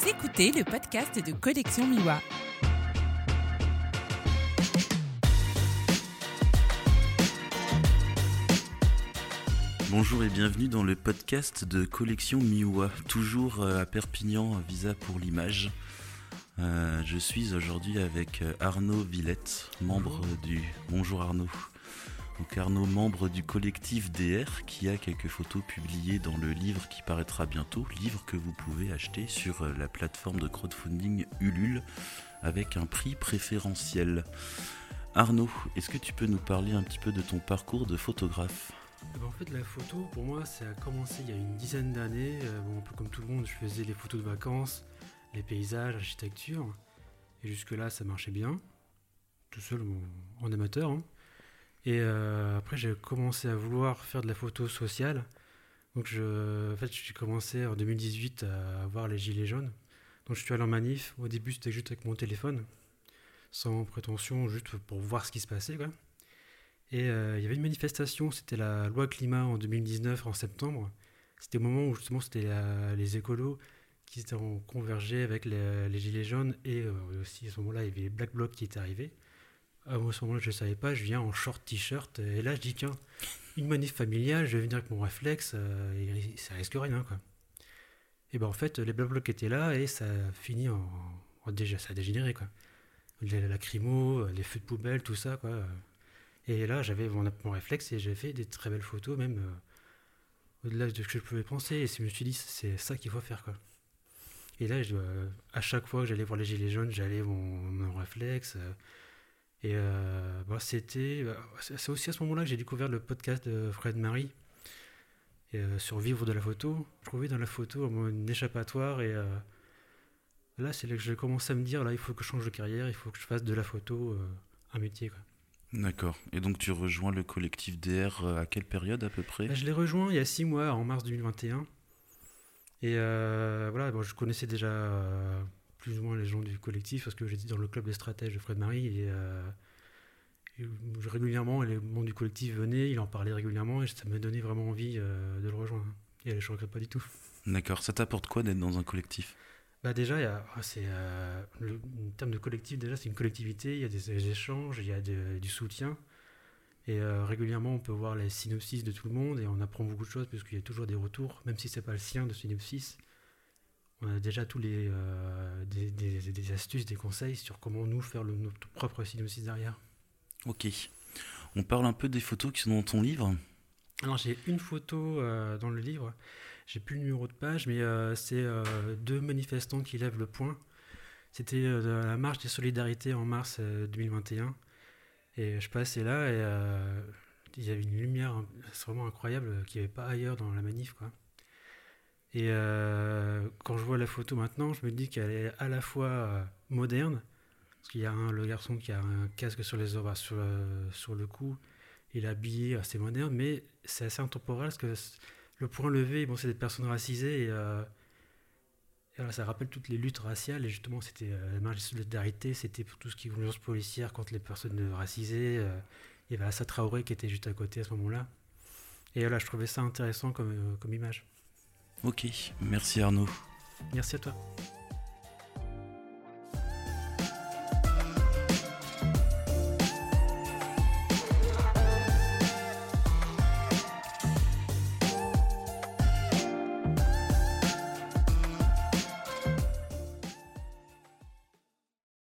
Vous écoutez le podcast de Collection Miwa. Bonjour et bienvenue dans le podcast de Collection Miwa, toujours euh, à Perpignan, Visa pour l'image. Euh, je suis aujourd'hui avec euh, Arnaud Villette, membre du... Bonjour Arnaud. Donc Arnaud, membre du collectif DR, qui a quelques photos publiées dans le livre qui paraîtra bientôt, livre que vous pouvez acheter sur euh, la plateforme de crowdfunding Ulule avec un prix préférentiel. Arnaud, est-ce que tu peux nous parler un petit peu de ton parcours de photographe? Eh ben, en fait, la photo, pour moi, ça a commencé il y a une dizaine d'années. Euh, bon, un peu comme tout le monde, je faisais les photos de vacances, les paysages, l'architecture. Et jusque-là, ça marchait bien. Tout seul, en, en amateur. hein. Et euh, après, j'ai commencé à vouloir faire de la photo sociale. Donc, je, en fait, j'ai commencé en 2018 à voir les gilets jaunes. Donc, je suis allé en manif. Au début, c'était juste avec mon téléphone, sans prétention, juste pour voir ce qui se passait. Et euh, il y avait une manifestation, c'était la loi climat en 2019, en septembre. C'était au moment où justement c'était les écolos qui étaient en convergé avec les, les gilets jaunes et euh, aussi à ce moment-là il y avait les Black Blocs qui étaient arrivés. À ce moment-là je ne savais pas, je viens en short t-shirt et là je dis tiens, une manif familiale, je vais venir avec mon réflexe, euh, et ça risque rien quoi. Et ben en fait les Blocs étaient là et ça a fini en, en déjà ça a dégénéré quoi. Les lacrymos, les feux de poubelle, tout ça quoi. Et là, j'avais mon, réflexe et j'ai fait des très belles photos, même euh, au-delà de ce que je pouvais penser. Et je me suis dit, c'est ça qu'il faut faire. Quoi. Et là, je, euh, à chaque fois que j'allais voir les Gilets jaunes, j'allais mon, mon réflexe. Et euh, bah, c'était. euh, c'est aussi à ce moment-là que j'ai découvert le podcast de Fred Marie et, euh, sur vivre de la photo. Je trouvais dans la photo une échappatoire. Et euh, là, c'est là que j'ai commencé à me dire là, il faut que je change de carrière, il faut que je fasse de la photo un métier. Quoi. D'accord. Et donc tu rejoins le collectif DR à quelle période à peu près? Bah, je l'ai rejoint il y a six mois, en mars 2021. Et voilà, bon, je connaissais déjà plus ou moins les gens du collectif parce que j'étais dans le club des stratèges de Fred Marie et, euh, et régulièrement les membres du collectif venaient, il en parlait régulièrement et ça m'a donné vraiment envie euh, de le rejoindre. Et je ne regrette pas du tout. D'accord. Ça t'apporte quoi d'être dans un collectif? Bah déjà, il y a, ah, c'est, euh, le, en termes de collectif, déjà, c'est une collectivité, il y a des, des échanges, il y a de- du soutien. Et euh, régulièrement, on peut voir les synopsis de tout le monde et on apprend beaucoup de choses parce qu'il y a toujours des retours, même si c'est pas le sien de synopsis. On a déjà tous les euh, des, des- des astuces, des conseils sur comment nous faire le, notre propre synopsis derrière. Ok. On parle un peu des photos qui sont dans ton livre. Alors j'ai une photo euh, dans le livre, j'ai plus le numéro de page, mais euh, c'est euh, deux manifestants qui lèvent le poing. C'était la marche des solidarités en mars euh, 2021. Et je passais là et il y avait une lumière hein, c'est vraiment incroyable qu'il n'y avait pas ailleurs dans la manif. Quoi. Et euh, quand je vois la photo maintenant, je me dis qu'elle est à la fois euh, moderne, parce qu'il y a le garçon qui a un casque sur les oreilles, sur, le- sur le cou, il est habillé assez moderne, mais c'est assez intemporel parce que le point levé, bon, c'est des personnes racisées et, euh, ça rappelle toutes les luttes raciales et justement c'était euh, la marche de solidarité, c'était pour tout ce qui est violence policière contre les personnes racisées. euh, il y avait Assa Traoré qui était juste à côté à ce moment-là. Et voilà, je trouvais ça intéressant euh, comme image. Ok. Merci Arnaud. Merci à toi.